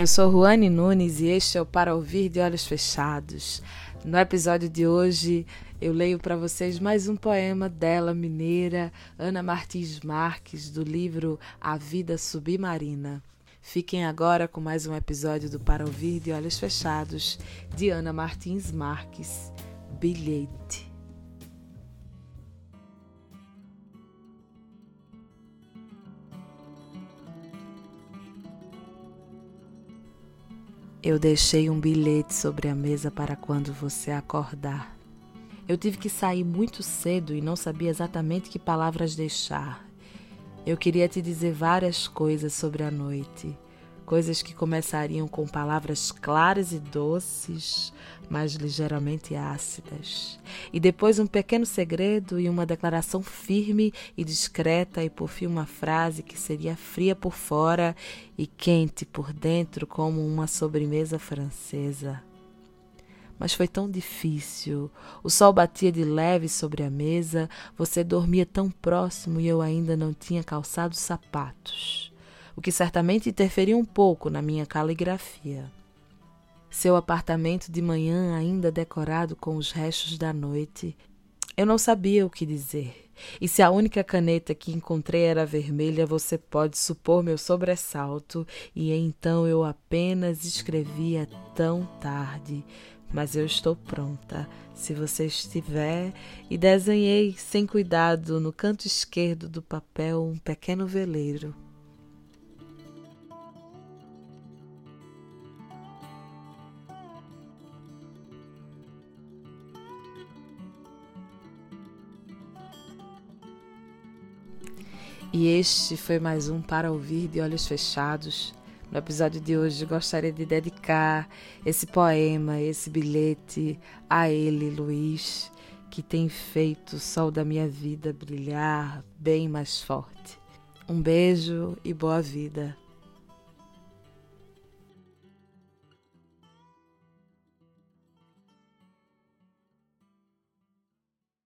Eu sou Ruane Nunes e este é o Para Ouvir de Olhos Fechados. No episódio de hoje, eu leio para vocês mais um poema dela, mineira, Ana Martins Marques, do livro A Vida Submarina. Fiquem agora com mais um episódio do Para Ouvir de Olhos Fechados, de Ana Martins Marques, Bilhete. Eu deixei um bilhete sobre a mesa para quando você acordar. Eu tive que sair muito cedo e não sabia exatamente que palavras deixar. Eu queria te dizer várias coisas sobre a noite coisas que começariam com palavras claras e doces, mas ligeiramente ácidas. E depois um pequeno segredo e uma declaração firme e discreta, e por fim uma frase que seria fria por fora e quente por dentro, como uma sobremesa francesa. Mas foi tão difícil. O sol batia de leve sobre a mesa, você dormia tão próximo e eu ainda não tinha calçado sapatos o que certamente interferiu um pouco na minha caligrafia. Seu apartamento de manhã ainda decorado com os restos da noite. Eu não sabia o que dizer. E se a única caneta que encontrei era vermelha, você pode supor meu sobressalto, e então eu apenas escrevia tão tarde. Mas eu estou pronta, se você estiver, e desenhei sem cuidado no canto esquerdo do papel um pequeno veleiro. E este foi mais um para ouvir de olhos fechados. No episódio de hoje, gostaria de dedicar esse poema, esse bilhete a ele, Luiz, que tem feito o sol da minha vida brilhar bem mais forte. Um beijo e boa vida.